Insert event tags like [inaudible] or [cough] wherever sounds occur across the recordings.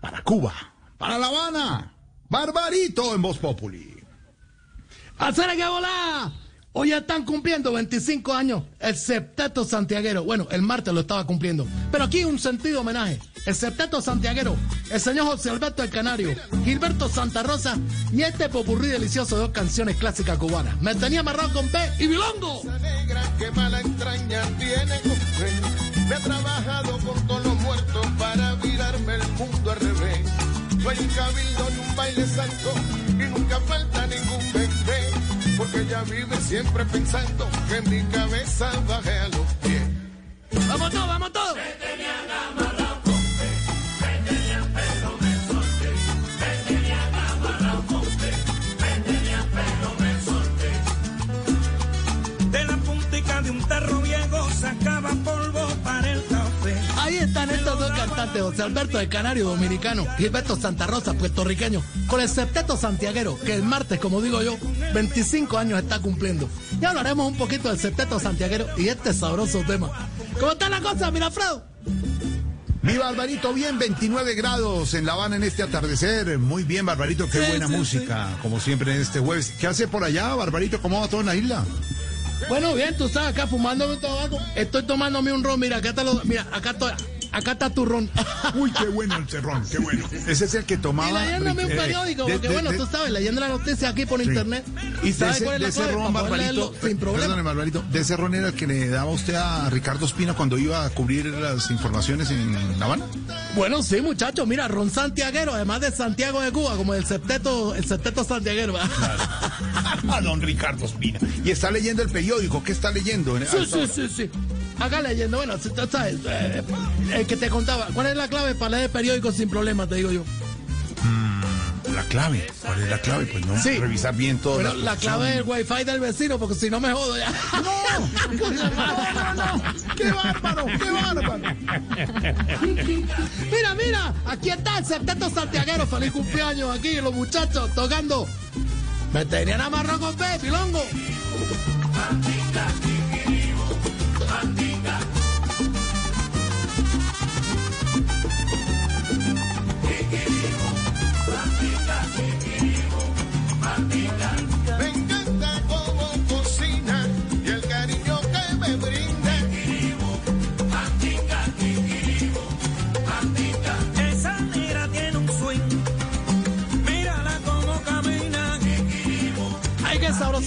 Para Cuba, para La Habana, Barbarito en Voz Populi. ¡Hacer que volá! Hoy están cumpliendo 25 años el septeto santiaguero. Bueno, el martes lo estaba cumpliendo. Pero aquí un sentido homenaje. El septeto santiaguero, el señor José Alberto el Canario, Gilberto Santa Rosa y este popurrí delicioso de dos canciones clásicas cubanas. Me tenía amarrado con P y Bilongo. Esa negra que mala entraña tiene con fe. Me ha trabajado con todos los muertos para mundo al revés. No hay un cabildo ni un baile santo y nunca falta ningún bebé. Porque ella vive siempre pensando que mi cabeza baje a los pies. ¡Vamos todos, vamos todos! Cantantes, José Alberto de Canario, dominicano, Gilberto Santa Rosa, puertorriqueño, con el septeto santiaguero, que el martes, como digo yo, 25 años está cumpliendo. Ya hablaremos un poquito del septeto santiaguero y este sabroso tema. ¿Cómo está la cosa, Mirafredo? Mi Barbarito, bien, 29 grados en La Habana en este atardecer. Muy bien, Barbarito, qué Sí, buena sí, música, como siempre en este jueves. ¿Qué hace por allá, Barbarito? ¿Cómo va todo en la isla? Bueno, bien, tú sabes, acá fumándome un tabaco. Estoy tomándome un ron, mira, acá está, lo, mira, acá, estoy, acá está tu ron. [laughs] Uy, qué bueno el cerrón, qué bueno. Ese es el que tomaba. Y leyéndome un eh, periódico, de- porque de- bueno, de- tú sabes, leyendo la noticia aquí por Sí. internet. Y sabes cuál es la clave ron, para Barbarito, sin perdóname. Barbarito, de ese ron era el que le daba usted a Ricardo Espina cuando iba a cubrir las informaciones en La Habana. Bueno, sí, muchachos, mira, ron santiaguero, además de Santiago de Cuba, como el septeto, el septeto santiaguero. [laughs] A don Ricardo Espina. Y está leyendo el periódico, ¿qué está leyendo? En- Sí, sí, sí, sí. Acá leyendo, bueno, sabes, eh, el que te contaba, ¿cuál es la clave para leer periódicos sin problema, te digo yo? La clave, ¿cuál es la clave? Pues no, Sí. revisar bien todo. Pero la clave es el wifi del vecino, porque si no me jodo [laughs] ya. No, no, no, qué bárbaro, qué bárbaro. [laughs] Mira, mira, aquí está el septeto santiaguero, feliz cumpleaños aquí, los muchachos tocando. Me tenían amarrado con P, pilongo.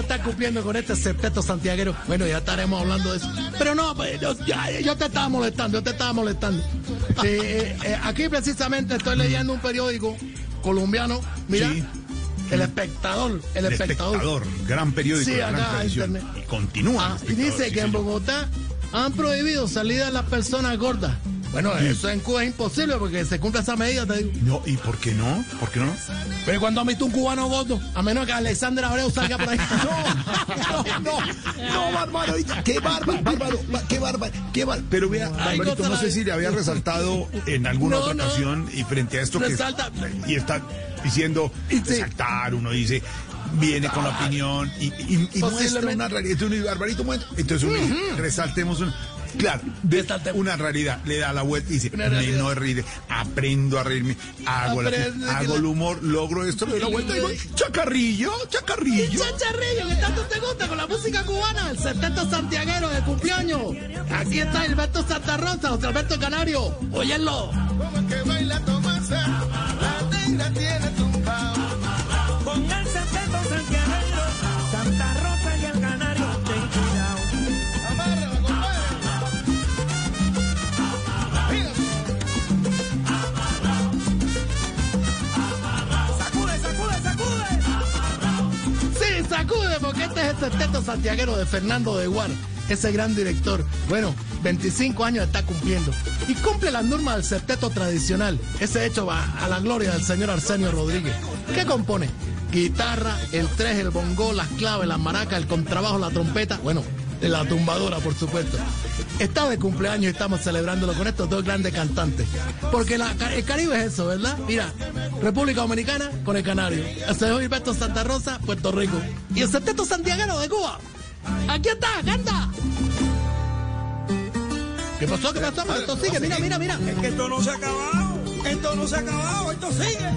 Está cumpliendo con este septeto santiaguero. Bueno, ya estaremos hablando de eso. Pero no, pues, yo, te estaba molestando, yo te estaba molestando. [laughs] Eh, eh, eh, aquí precisamente estoy leyendo un periódico colombiano. Mira, Sí. El Espectador, El El Espectador. espectador, gran periódico, Sí, de gran acá, internet. Y continúa. Ah, y dice sí, que en. Bogotá han prohibido salir a las personas gordas. Bueno, eso en Cuba es imposible porque se cumple esa medida, te digo. No, ¿y por qué no? ¿Por qué no? Pero cuando has visto un cubano gordo, a menos que Alexander Abreu salga por ahí. [laughs] No, no, no, bárbaro, qué bárbaro, bárbaro, qué bárbaro, qué bárbaro. Pero vea, Barbarito, no sé si le había resaltado en alguna No, otra no. ocasión y frente a esto Resalta. que y está diciendo sí. resaltar, uno dice viene con la opinión y, y- y muestra una realidad. Entonces, Barbarito entonces uno dice, resaltemos una. Claro, de- una realidad, le da la vuelta y dice, no ríe, aprendo a reírme, hago, la- hago el humor, logro esto, le doy la vuelta y voy, chacarrillo, chacarrillo. Chacharrillo, que tanto te gusta con la música cubana, el septeto santiaguero de cumpleaños. Aquí está Alberto Santa Rosa, José Alberto Canario. Óyenlo. Como que baila Tomasa, la negra tiene tumbao. Con el septeto santiaguero, Santa Rosa y el este es el septeto santiaguero de Fernando de Guar, ese gran director. Bueno, 25 años está cumpliendo. Y cumple las normas del septeto tradicional. Ese hecho va a la gloria del señor Arsenio Rodríguez. ¿Qué compone? Guitarra, el tres, el bongo, las claves, las maracas, el contrabajo, la trompeta. Bueno, la tumbadora, por supuesto. Está de cumpleaños y estamos celebrándolo con estos dos grandes cantantes. Porque la- el Caribe es eso, ¿verdad? Mira, República Dominicana con el Canario. El señor Gilberto Santa Rosa, Puerto Rico. Y el septeto santiaguero de Cuba. Aquí está, canta. ¿Qué pasó? ¿Qué pasó? Esto sigue, mira, mira, mira. Es que esto no se ha acabado. Esto no se ha acabado. Esto sigue.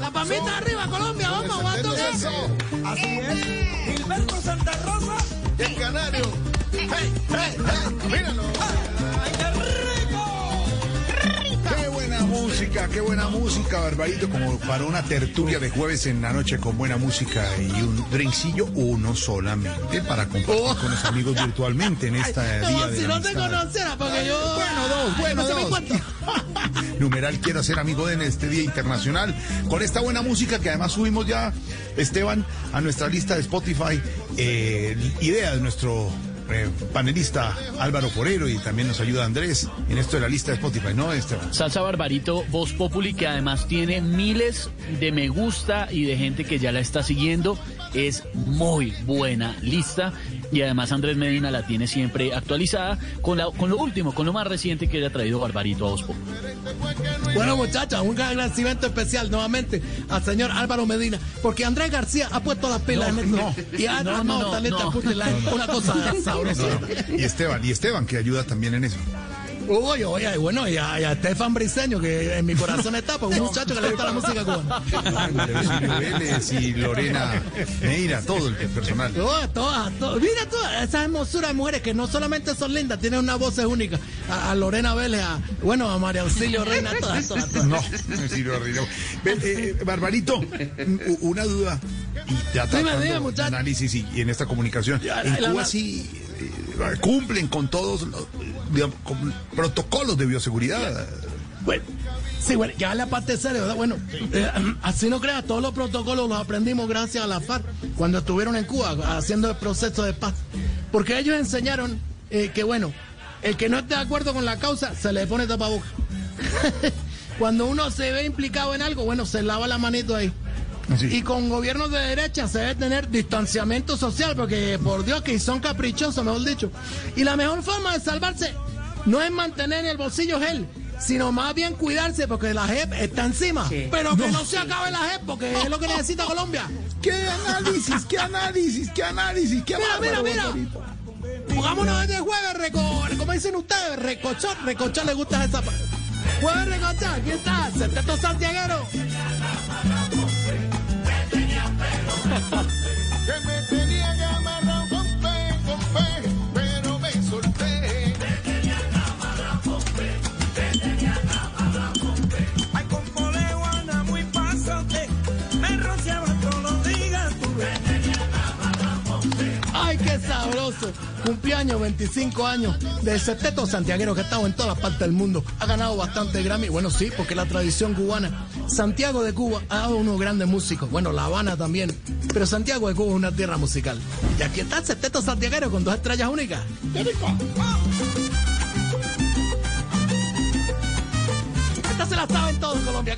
La palmita arriba, Colombia, vamos, ¿cuánto Eso. Así es. Gilberto Santa Rosa. Y el canario. ¡Hey, hey, hey! ¡Míralo! ¡Ay, qué rico! ¡Qué buena música! ¡Qué buena música, Barbarito! Como para una tertulia de jueves en la noche con buena música y un drinkcillo, uno solamente para compartir Oh. con los amigos virtualmente en esta día Como de si la no te conociera, porque yo. Bueno, dos, bueno, no me dos. Numeral quiero ser amigo de en este Día Internacional con esta buena música que además subimos ya, Esteban, a nuestra lista de Spotify. eh, idea de nuestro eh, panelista Álvaro Forero y también nos ayuda Andrés en esto de la lista de Spotify, ¿no, Esteban? Salsa Barbarito, Voz Populi, que además tiene miles de me gusta y de gente que ya la está siguiendo. Es muy buena lista y además Andrés Medina la tiene siempre actualizada con, la, con lo último, con lo más reciente que haya traído Barbarito a Populi. Bueno, muchachos, un agradecimiento especial nuevamente al señor Álvaro Medina, porque Andrés García ha puesto las pilas en esto y ha No, no, armado no, talento no. Una cosa sabrosa. Y Esteban, y Esteban que ayuda también en eso. Uy, oye, bueno, y a, y a Estefan Briseño, que en mi corazón está, pues un muchacho que le gusta la música cubana. Silvio Vélez y Lorena Neira, todo el personal. Todas, todas, todas. Mira todas esas hermosuras de mujeres que no solamente son lindas, tienen una voz única. A, a Lorena Vélez, a, bueno, a María Auxilio Reina, todas, todas, todas. No, Silvio Rodrigo. Ve, eh, Barbarito, una duda. Y ya Dime, dime, muchacho. análisis y, y en esta comunicación. Ya, En la- Cuba la- sí eh, cumplen con todos los digamos, con protocolos de bioseguridad. Bueno, sí, bueno, ya la parte seria, ¿verdad? Bueno, eh, así no creas, todos los protocolos los aprendimos gracias a la FARC cuando estuvieron en Cuba haciendo el proceso de paz. Porque ellos enseñaron eh, que, bueno, el que no esté de acuerdo con la causa se le pone tapabocas. [laughs] cuando uno se ve implicado en algo, bueno, se lava la manito ahí. Y con gobiernos de derecha se debe tener distanciamiento social, porque por Dios que son caprichosos, mejor dicho. Y la mejor forma de salvarse no es mantener en el bolsillo gel, sino más bien cuidarse, porque la JEP está encima. Pero que no. se acabe la JEP, porque es lo que necesita Colombia. [laughs] ¿Qué análisis? ¿Qué análisis? ¿Qué análisis? ¿Qué Mira, mira, mira. Pongámonos de jueves, reco, como dicen ustedes, recochón, recochón le gusta esa. pa- Jueves recochón, aquí está, Septeto Santiaguero. 25 años del septeto santiaguero que ha estado en todas partes del mundo. Ha ganado bastante Grammy. Bueno, sí, porque la tradición cubana. Santiago de Cuba ha dado unos grandes músicos. Bueno, La Habana también. Pero Santiago de Cuba es una tierra musical. Y aquí está el septeto santiaguero con dos estrellas únicas. Esta se la saben todos en Colombia.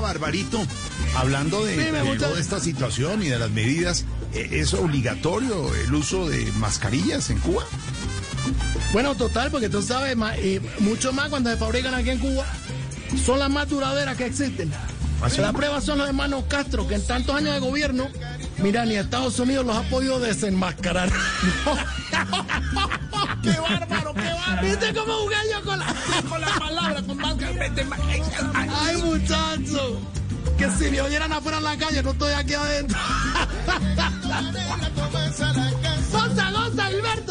Barbarito. Hablando de, toda esta situación y de las medidas, eh, ¿es obligatorio el uso de mascarillas en Cuba? Bueno, total, porque tú sabes, eh, mucho más cuando se fabrican aquí en Cuba, son las más duraderas que existen. ¿Ah, sí? La prueba son los hermanos Castro, que en tantos años de gobierno, mira, ni Estados Unidos los ha podido desenmascarar. [laughs] [laughs] ¡Qué bárbaro, qué bárbaro! ¿Viste cómo jugué yo con la, [laughs] con la palabra, con máscara? ¡Ay, muchacho! Que si me oyeran afuera en la calle, no estoy aquí adentro. [laughs] ¡Goza, goza, Gilberto!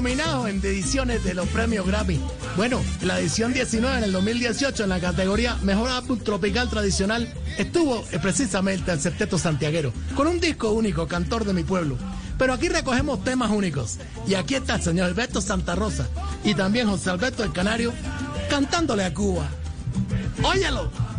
Nominados en ediciones de los premios Grammy. Bueno, la edición 19 en el 2018 en la categoría Mejor Álbum Tropical Tradicional estuvo eh, precisamente el Septeto Santiaguero, con un disco único, Cantor de mi Pueblo. Pero aquí recogemos temas únicos. Y aquí está el señor Alberto Santa Rosa y también José Alberto el Canario cantándole a Cuba. Óyelo.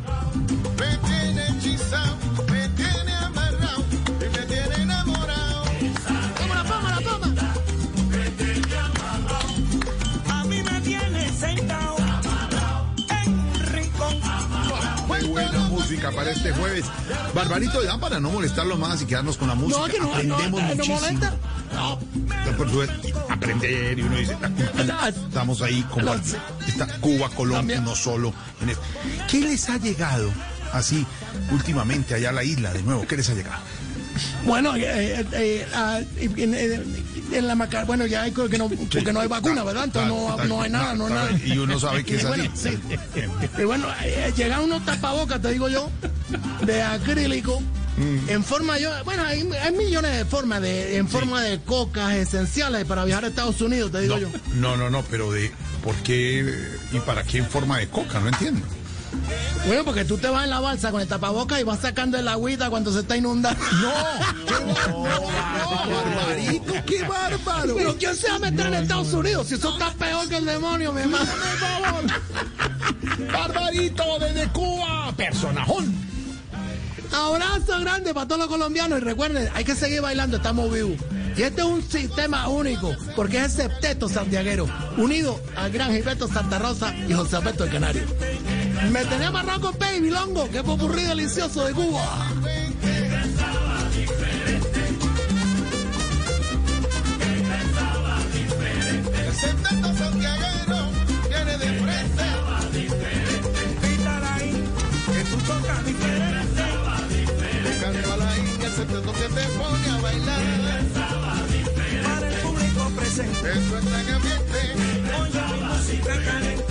Música para este jueves. Barbarito, ya para no molestarlo más y quedarnos con la música. No, que no, Aprendemos no, no muchísimo. No, aprender y uno dice, estamos ahí como está Cuba, Colombia, no solo en. ¿Qué les ha llegado así últimamente allá a la isla de nuevo? ¿Qué les ha llegado? Bueno, eh, eh, eh, ah, en, la maca, bueno, ya hay que no, porque no hay vacuna, ¿verdad? Entonces no, no hay nada, no hay nada. Y uno sabe [laughs] que es Y bueno, así. sí. Y bueno, llegan unos tapabocas, te digo yo, de acrílico, Mm. en forma, yo, bueno, hay, hay millones de formas, de, en forma de cocas esenciales para viajar a Estados Unidos, te digo yo. No, no, no, pero de ¿por qué y para qué en forma de coca? No entiendo. Bueno, porque tú te vas en la balsa con el tapabocas y vas sacando el agüita cuando se está inundando. [laughs] No, barbarito, qué bárbaro. Pero ¿quién se va a meter en Estados Unidos si eso está peor que el demonio, mi hermano? Barbarito desde Cuba, personajón. Abrazo grande para todos los colombianos y recuerden, hay que seguir bailando, estamos vivos. Y este es un sistema único, porque es el septeto santiaguero, unido al gran Gilberto Santa Rosa y José Alberto el Canario. Me tenía amarrado con Baby Longo, que popurrí delicioso de Cuba. El septeto santiaguero viene de frente. Quítala ahí, que tú tocas diferente. Canto a la India, el septeto que te pone a bailar. Para el público presente, Eso está en ambiente oye mi música caliente.